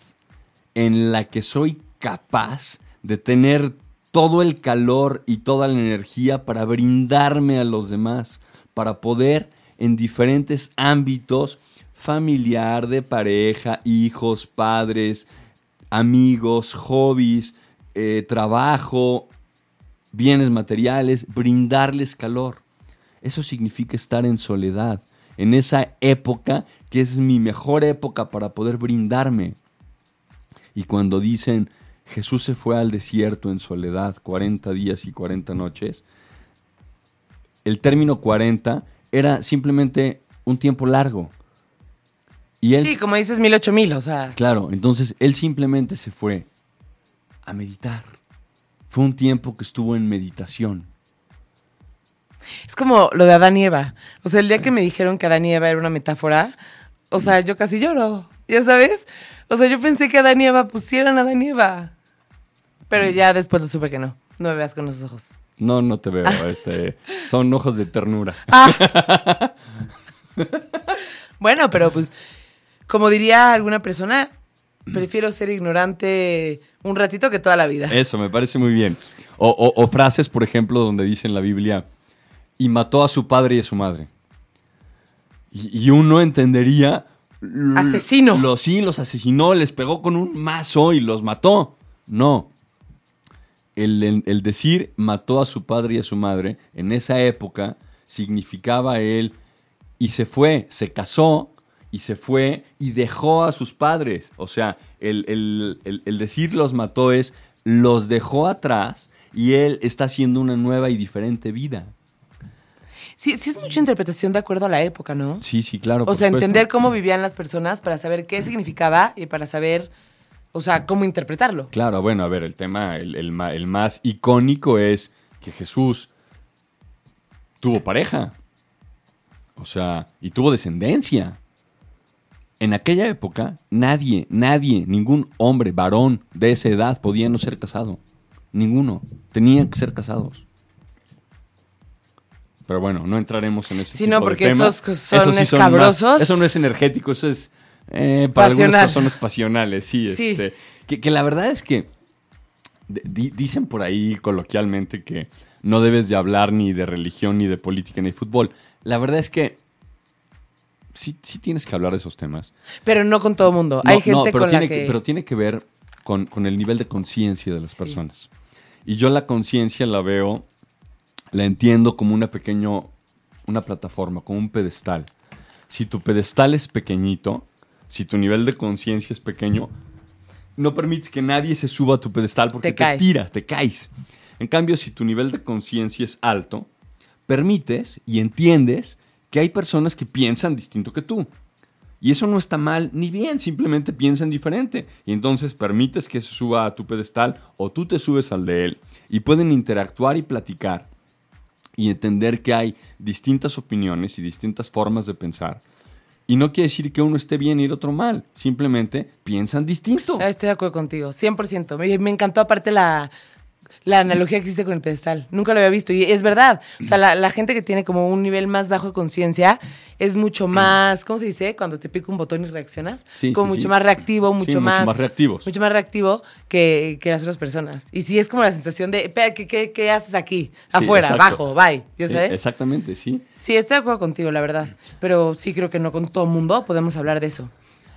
en la que soy capaz de tener todo el calor y toda la energía para brindarme a los demás, para poder en diferentes ámbitos familiar, de pareja, hijos, padres, amigos, hobbies, eh, trabajo, bienes materiales, brindarles calor. Eso significa estar en soledad, en esa época que es mi mejor época para poder brindarme. Y cuando dicen Jesús se fue al desierto en soledad 40 días y 40 noches, el término 40 era simplemente un tiempo largo. Y él, Sí, como dices, mil, ocho mil, o sea... claro, entonces él simplemente se fue a meditar. Fue un tiempo que estuvo en meditación. Es como lo de Adán y Eva. O sea, el día que me dijeron que Adán y Eva era una metáfora, o sea, yo casi lloro, ¿ya sabes? O sea, yo pensé que Adán y Eva pusieran a Adán y Eva. Pero ya después lo supe que no. No me veas con esos ojos. No, no te veo. <laughs> este, son ojos de ternura. Bueno, pero pues, como diría alguna persona, prefiero ser ignorante un ratito que toda la vida. Eso, me parece muy bien. O, o- o frases, por ejemplo, donde dice en la Biblia, y mató a su padre y a su madre. Y, y uno entendería... Asesino. Los, sí, los asesinó, les pegó con un mazo y los mató. No. El, el- el decir mató a su padre y a su madre, en esa época, significaba él y se fue, se casó y se fue y dejó a sus padres. O sea, el- el decir los mató es los dejó atrás y él está haciendo una nueva y diferente vida. Sí, sí es mucha interpretación de acuerdo a la época, ¿no? Sí, sí, claro. O sea, supuesto. entender cómo vivían las personas para saber qué significaba y para saber, o sea, cómo interpretarlo. Claro, bueno, a ver, el tema, el, el más icónico es que Jesús tuvo pareja. O sea, y tuvo descendencia. En aquella época, nadie, nadie, ningún hombre, varón de esa edad podía no ser casado. Ninguno. Tenían que ser casados. Pero bueno, no entraremos en ese Sí, tipo no, de porque temas. esos son escabrosos. eso no es energético, eso es eh, para Pasional. algunas personas pasionales, sí. Sí. Este, que, que la verdad es que di- dicen por ahí coloquialmente que no debes de hablar ni de religión, ni de política, ni de fútbol. La verdad es que sí, sí tienes que hablar de esos temas. Pero no con todo el mundo. No, Hay no, gente pero con la tiene que... Pero tiene que ver con, con el nivel de conciencia de las Sí. personas. Y yo la conciencia la veo, la entiendo como una pequeño, una plataforma, como un pedestal. Si tu pedestal es pequeñito, si tu nivel de conciencia es pequeño, no permites que nadie se suba a tu pedestal porque Te te, caes. tiras, te caes. En cambio, si tu nivel de conciencia es alto, permites y entiendes que hay personas que piensan distinto que tú. Y eso no está mal ni bien, simplemente piensan diferente. Y entonces permites que se suba a tu pedestal o tú te subes al de él. Y pueden interactuar y platicar y entender que hay distintas opiniones y distintas formas de pensar. Y no quiere decir que uno esté bien y el otro mal. Simplemente piensan distinto. Estoy de acuerdo contigo, 100%. Me, me encantó aparte la, la analogía que existe con el pedestal. Nunca lo había visto y es verdad. O sea, la, la gente que tiene como un nivel más bajo de conciencia es mucho más, ¿cómo se dice? Cuando te pica un botón y reaccionas. Sí, como sí, mucho sí. más reactivo, Sí, mucho, más, reactivos. mucho más reactivo que, que las otras personas. Y sí es como la sensación de, ¿qué, qué, qué haces aquí? Afuera, abajo, bye. ¿Ya sabes? Exactamente, sí. Sí, estoy de acuerdo contigo, la verdad. Pero sí creo que no con todo mundo podemos hablar de eso.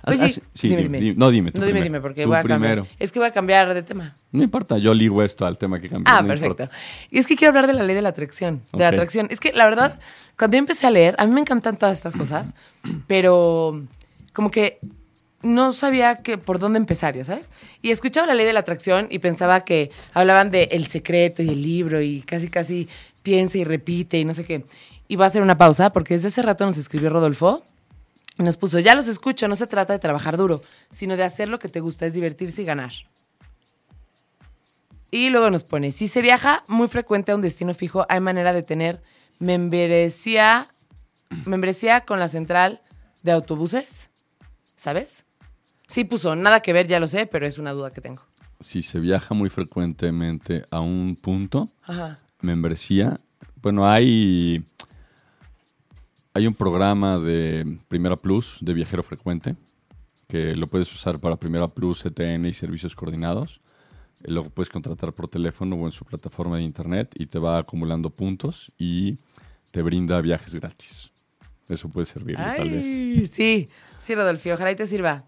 Oye, sí, dime, dime. No, dime tú No, dime, primero. dime, porque Tú voy a cambiar. Es que voy a cambiar de tema. No importa, yo ligo esto al tema que cambié. Ah, no perfecto. importa. Y es que quiero hablar de la ley de la atracción. De la atracción. Es que la verdad, cuando yo empecé a leer, a mí me encantan todas estas cosas, <clears throat> pero como que no sabía que, por dónde empezar, ¿ya sabes? Y escuchaba la ley de la atracción y pensaba que hablaban de el secreto y el libro y casi, casi piensa y repite y no sé qué. Y voy a hacer una pausa porque desde hace rato nos escribió Rodolfo nos puso, ya los escucho, no se trata de trabajar duro, sino de hacer lo que te gusta, es divertirse y ganar. Y luego nos pone, si se viaja muy frecuente a un destino fijo, hay manera de tener membresía, membresía con la central de autobuses, ¿sabes? Sí puso, nada que ver, ya lo sé, pero es una duda que tengo. Si se viaja muy frecuentemente a un punto, Ajá. membresía. Bueno, hay, hay un programa de Primera Plus de viajero frecuente que lo puedes usar para Primera Plus, CTN y servicios coordinados. Eh, Lo puedes contratar por teléfono o en su plataforma de internet y te va acumulando puntos y te brinda viajes gratis. Eso puede servirle tal vez. Ay, sí, sí, Rodolfo, ojalá y te sirva.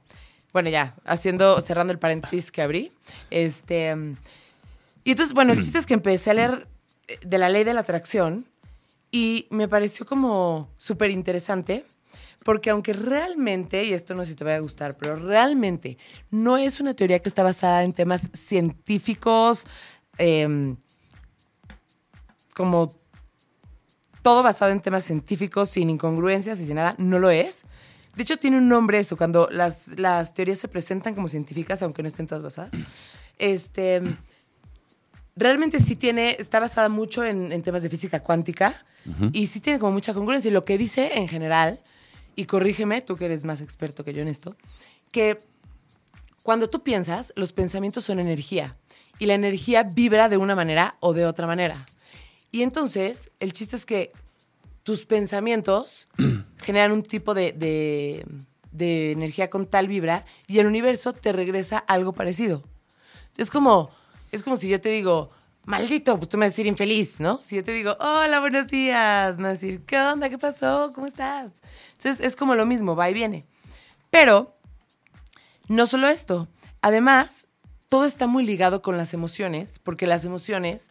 Bueno, ya, haciendo, cerrando el paréntesis que abrí. Este, mm, y entonces, bueno, el chiste es que empecé a leer eh, de la ley de la atracción y me pareció como súper interesante porque aunque realmente, y esto no sé si te va a gustar, pero realmente no es una teoría que está basada en temas científicos, em, como todo basado en temas científicos, sin incongruencias y sin nada, no lo es. De hecho, tiene un nombre eso, cuando las, las teorías se presentan como científicas, aunque no estén todas basadas. Este, realmente sí tiene, está basada mucho en, en temas de física cuántica y sí tiene como mucha congruencia. Y lo que dice en general, y corrígeme, tú que eres más experto que yo en esto, que cuando tú piensas, los pensamientos son energía y la energía vibra de una manera o de otra manera. Y entonces, el chiste es que tus pensamientos <clears throat> generan un tipo de, de- de energía con tal vibra y el universo te regresa algo parecido. Es como, es como si yo te digo, maldito, pues tú me vas decir infeliz, ¿no? Si yo te digo, hola, buenos días, me vas a decir, ¿qué onda? ¿Qué pasó? ¿Cómo estás? Entonces es como lo mismo, va y viene. Pero no solo esto, además, todo está muy ligado con las emociones, porque las emociones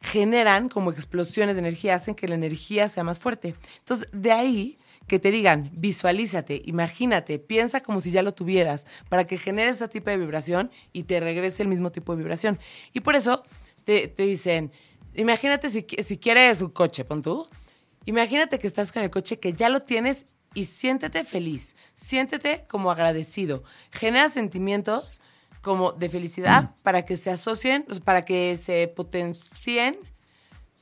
generan como explosiones de energía, hacen que la energía sea más fuerte. Entonces, de ahí que te digan, visualízate, imagínate, piensa como si ya lo tuvieras, para que generes ese tipo de vibración y te regrese el mismo tipo de vibración. Y por eso te, te dicen, imagínate si, si quieres un coche, pon tú, imagínate que estás con el coche, que ya lo tienes y siéntete feliz, siéntete como agradecido, genera sentimientos como de felicidad para que se asocien, para que se potencien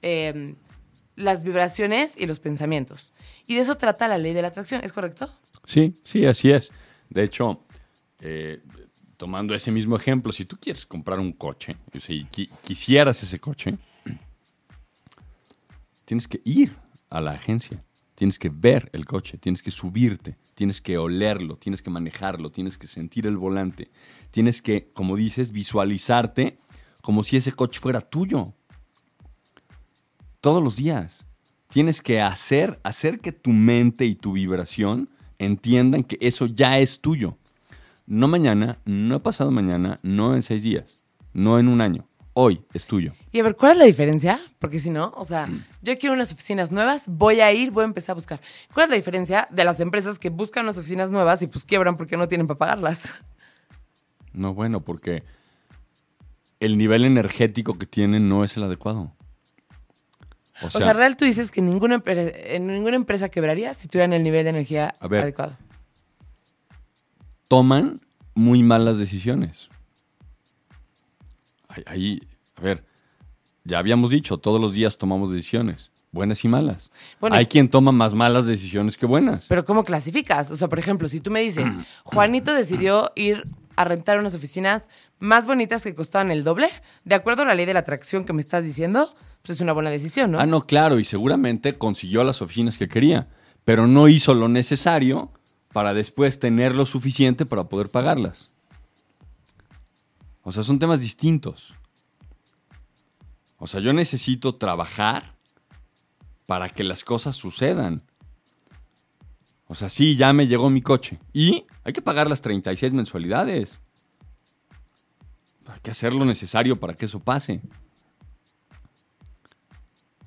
eh, las vibraciones y los pensamientos. Y de eso trata la ley de la atracción, ¿es correcto? Sí, sí, así es. De hecho, eh, tomando ese mismo ejemplo, si tú quieres comprar un coche, y qui- quisieras ese coche, tienes que ir a la agencia, tienes que ver el coche, tienes que subirte, tienes que olerlo, tienes que manejarlo, tienes que sentir el volante, tienes que, como dices, visualizarte como si ese coche fuera tuyo. Todos los días. Tienes que hacer, hacer que tu mente y tu vibración entiendan que eso ya es tuyo. No mañana, no pasado mañana, no en seis días, no en un año. Hoy es tuyo. Y a ver, ¿cuál es la diferencia? Porque si no, o sea, yo quiero unas oficinas nuevas, voy a ir, voy a empezar a buscar. ¿Cuál es la diferencia de las empresas que buscan unas oficinas nuevas y pues quiebran porque no tienen para pagarlas? No, bueno, porque el nivel energético que tienen no es el adecuado. O O sea, real tú dices que ninguna, en ninguna empresa quebraría si tuvieran el nivel de energía A ver. adecuado. toman muy malas decisiones. Ahí- Ahí, a ver, ya habíamos dicho, todos los días tomamos decisiones, buenas y malas. Bueno, Hay quien toma más malas decisiones que buenas. Pero ¿cómo clasificas? O sea, por ejemplo, si tú me dices, <clears throat> Juanito decidió ir a rentar unas oficinas más bonitas que costaban el doble, de acuerdo a la ley de la atracción que me estás diciendo, pues es una buena decisión, ¿no? Ah, no, claro, y seguramente consiguió las oficinas que quería, pero no hizo lo necesario para después tener lo suficiente para poder pagarlas. O sea, son temas distintos. O sea, yo necesito trabajar para que las cosas sucedan. O sea, sí, ya me llegó mi coche. Y hay que pagar las 36 mensualidades. Hay que hacer lo necesario para que eso pase.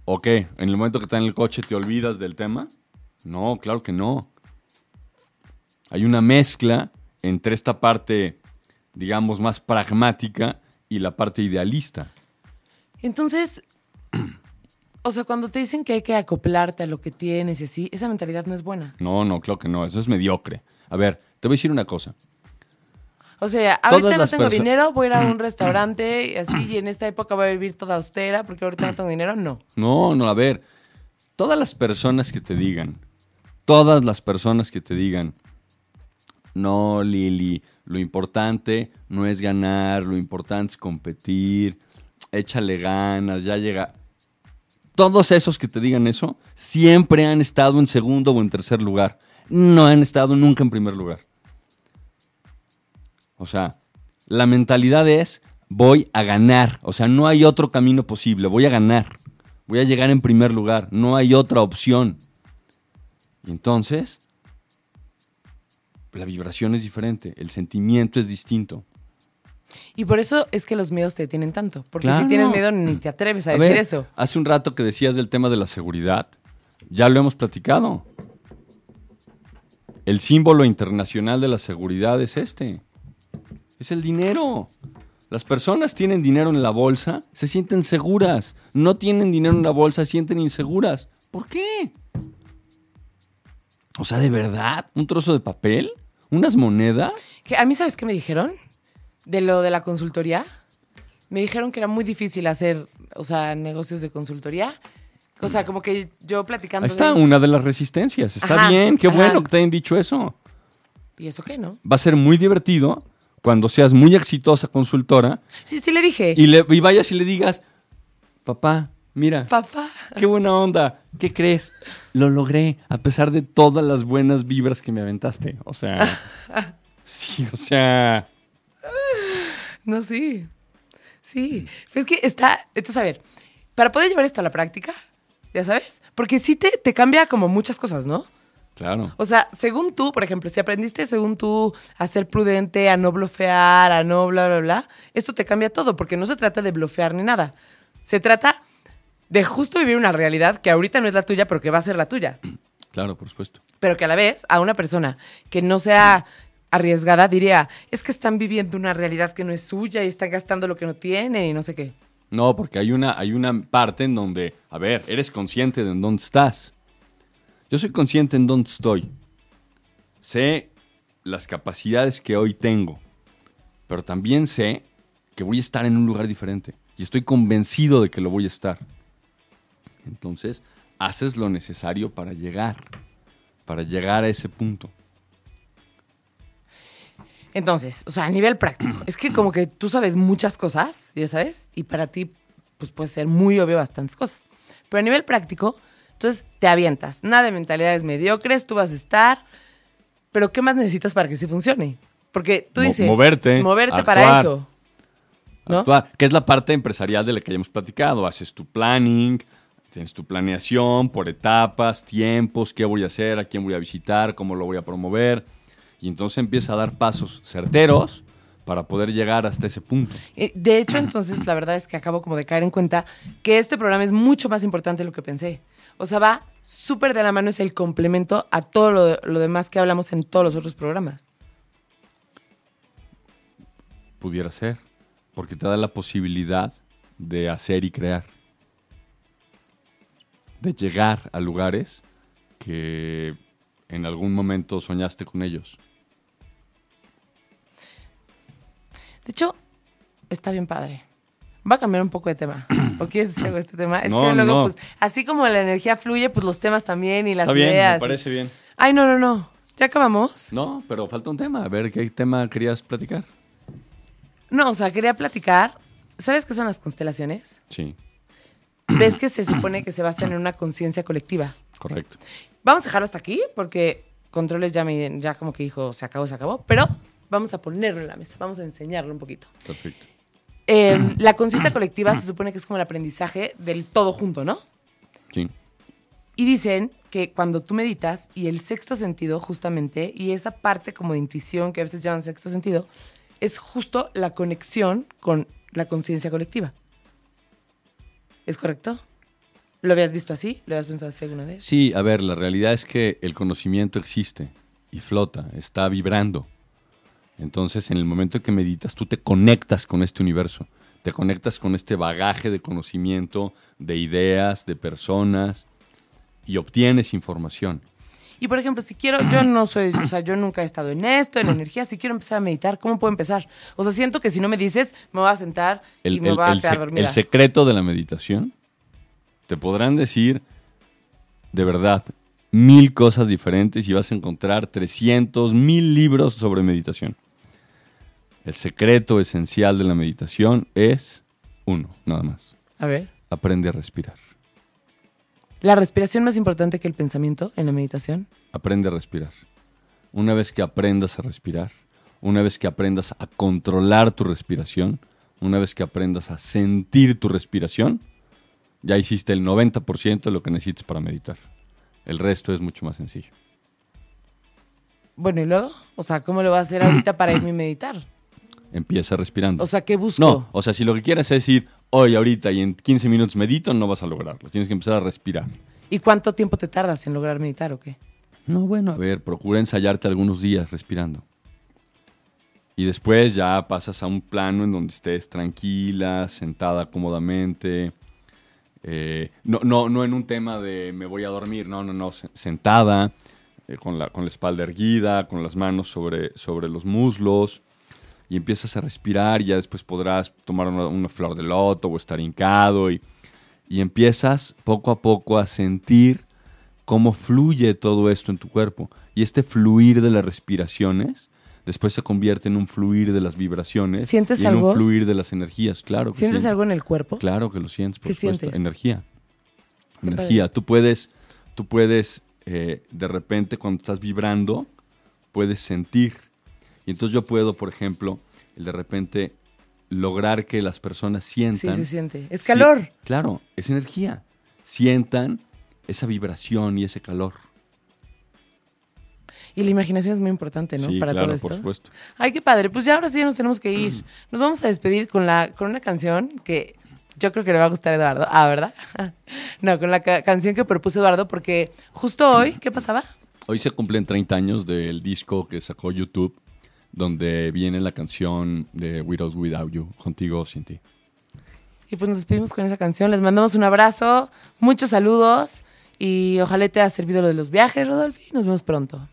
¿O qué? ¿En el momento que estás en el coche te olvidas del tema? No, claro que no. Hay una mezcla entre esta parte, digamos, más pragmática y la parte idealista. Entonces, o sea, cuando te dicen que hay que acoplarte a lo que tienes y así, esa mentalidad no es buena. No, no, claro que no. Eso es mediocre. A ver, te voy a decir una cosa. O sea, ahorita no tengo dinero, voy a ir a un <clears throat> restaurante y así, y en esta época voy a vivir toda austera porque ahorita no tengo dinero, no. No, no, a ver. Todas las personas que te digan, todas las personas que te digan, no, Lili, lo importante no es ganar, lo importante es competir, échale ganas, ya llega. Todos esos que te digan eso siempre han estado en segundo o en tercer lugar. No han estado nunca en primer lugar. O sea, la mentalidad es voy a ganar. O sea, no hay otro camino posible. Voy a ganar. Voy a llegar en primer lugar. No hay otra opción. Y entonces, la vibración es diferente. El sentimiento es distinto. Y por eso es que los miedos te detienen tanto. Porque Claro. si tienes miedo ni te atreves a, A decir ver, eso. Hace un rato que decías del tema de la seguridad. Ya lo hemos platicado. El símbolo internacional de la seguridad es este. Es el dinero. Las personas tienen dinero en la bolsa, se sienten seguras. No tienen dinero en la bolsa, se sienten inseguras. ¿Por qué? O sea, ¿de verdad? ¿Un trozo de papel? ¿Unas monedas? Que a mí, ¿sabes qué me dijeron? De lo de la consultoría. Me dijeron que era muy difícil hacer, o sea, negocios de consultoría. O sea, como que yo platicando. Ahí está de- una de las resistencias. Está Ajá, bien, qué ajá. bueno que te hayan dicho eso. ¿Y eso qué, no? va a ser muy divertido cuando seas muy exitosa consultora Sí, sí le dije. y, le, y vayas y le digas, papá, mira, Papá. qué buena onda, ¿qué crees? Lo logré a pesar de todas las buenas vibras que me aventaste. O sea, <laughs> sí, o sea, No, sí. Sí. Pues es que está. Entonces, a ver, para poder llevar esto a la práctica, ya sabes, porque sí te, te cambia como muchas cosas, ¿no? claro. O sea, según tú, por ejemplo, si aprendiste según tú a ser prudente, a no blofear, a no bla, bla, bla, esto te cambia todo, porque no se trata de blofear ni nada. Se trata de justo vivir una realidad que ahorita no es la tuya, pero que va a ser la tuya. Claro, por supuesto. Pero que a la vez, a una persona que no sea arriesgada, diría, es que están viviendo una realidad que no es suya y están gastando lo que no tienen y no sé qué. No, porque hay una, hay una parte en donde, a ver, eres consciente de en dónde estás. Yo soy consciente en dónde estoy. Sé las capacidades que hoy tengo, pero también sé que voy a estar en un lugar diferente y estoy convencido de que lo voy a estar. Entonces, haces lo necesario para llegar, para llegar a ese punto. Entonces, o sea, a nivel práctico, es que como que tú sabes muchas cosas, ya sabes, y para ti, pues puede ser muy obvio bastantes cosas. Pero a nivel práctico, entonces te avientas. Nada de mentalidades mediocres, tú vas a estar. Pero ¿qué más necesitas para que sí funcione? Porque tú Mo- dices. moverte, Moverte para eso. ¿no? Actuar, que es la parte empresarial de la que ya hemos platicado. Haces tu planning, tienes tu planeación por etapas, tiempos, qué voy a hacer, a quién voy a visitar, cómo lo voy a promover. Y entonces empieza a dar pasos certeros para poder llegar hasta ese punto. Eh, De hecho, entonces, la verdad es que acabo como de caer en cuenta que este programa es mucho más importante de lo que pensé. O sea, va súper de la mano, es el complemento a todo lo, lo demás que hablamos en todos los otros programas. Pudiera ser, porque te da la posibilidad de hacer y crear. De llegar a lugares que en algún momento soñaste con ellos. De hecho, está bien padre. Va a cambiar un poco de tema. ¿O quieres decir algo de este tema? Es No, que luego, no. pues, así como la energía fluye, pues los temas también y las Está bien, ideas. me y- parece bien. Ay, no, no, no. ¿Ya acabamos? No, pero falta un tema. A ver, ¿qué tema querías platicar? No, o sea, quería platicar. ¿Sabes qué son las constelaciones? Sí, Ves que se supone que se basan en una conciencia colectiva. Correcto. Vamos a dejarlo hasta aquí porque Controles ya, me, ya como que dijo, se acabó, se acabó. Pero vamos a ponerlo en la mesa, vamos a enseñarlo un poquito. Perfecto. Eh, <clears throat> la conciencia colectiva se supone que es como el aprendizaje del todo junto, ¿no? Sí. Y dicen que cuando tú meditas y el sexto sentido justamente, y esa parte como de intuición que a veces llaman sexto sentido, es justo la conexión con la conciencia colectiva. ¿Es correcto? ¿Lo habías visto así? ¿Lo habías pensado así alguna vez? Sí, a ver, la realidad es que el conocimiento existe y flota, está vibrando. Entonces, en el momento en que meditas, tú te conectas con este universo, te conectas con este bagaje de conocimiento, de ideas, de personas, y obtienes información. Y por ejemplo, si quiero, yo no soy, o sea, yo nunca he estado en esto, en energía, si quiero empezar a meditar, ¿cómo puedo empezar? O sea, siento que si no me dices, me voy a sentar y me el- voy a quedar dormida. el secreto de la meditación, te podrán decir, de verdad, mil cosas diferentes y vas a encontrar 300, mil libros sobre meditación. El secreto esencial de la meditación es uno, nada más. A ver. Aprende a respirar. La respiración más importante que el pensamiento en la meditación. Aprende a respirar. Una vez que aprendas a respirar, una vez que aprendas a controlar tu respiración, una vez que aprendas a sentir tu respiración, ya hiciste el 90% de lo que necesitas para meditar. El resto es mucho más sencillo. Bueno, y luego, o sea, ¿cómo lo voy a hacer ahorita para irme a meditar? Empieza respirando. O sea, ¿qué busco? no, o sea, si lo que quieres es decir, hoy, ahorita y en 15 minutos medito, no vas a lograrlo. Tienes que empezar a respirar. ¿Y cuánto tiempo te tardas en lograr meditar o qué? No, bueno, a ver, procura ensayarte algunos días respirando. Y después ya pasas a un plano en donde estés tranquila, sentada cómodamente. Eh, no, no, no en un tema de me voy a dormir, no, no, no, se- sentada, eh, con, la, con la espalda erguida, con las manos sobre, sobre los muslos. Y empiezas a respirar y ya después podrás tomar una, una flor de loto o estar hincado. Y, y empiezas poco a poco a sentir cómo fluye todo esto en tu cuerpo. Y este fluir de las respiraciones después se convierte en un fluir de las vibraciones. ¿Sientes y en algo? un fluir de las energías, claro. Que ¿Sientes sí. algo en el cuerpo? Claro que lo sientes, por ¿Qué supuesto. sientes? Energía. Qué Energía. Tú puedes, tú puedes, eh, de repente, cuando estás vibrando, puedes sentir. Y entonces yo puedo, por ejemplo, el de repente lograr que las personas Sí, sientan. se siente. Es Sí, calor. claro, es energía. Sientan esa vibración y ese calor. Y la imaginación es muy importante, ¿no? Sí, Para claro, todo esto. por supuesto. Ay, qué padre. Pues ya ahora sí nos tenemos que ir. Nos vamos a despedir con, la, con una canción que yo creo que le va a gustar a Eduardo. Ah, ¿verdad? <laughs> no, con la ca- canción que propuso Eduardo, porque justo hoy, ¿qué pasaba? Hoy se cumplen 30 años del disco que sacó YouTube, donde viene la canción de Widows Without You, contigo sin ti. Y pues nos despedimos con esa canción. Les mandamos un abrazo, muchos saludos y ojalá te haya servido lo de los viajes, Rodolfo. y Nos vemos pronto.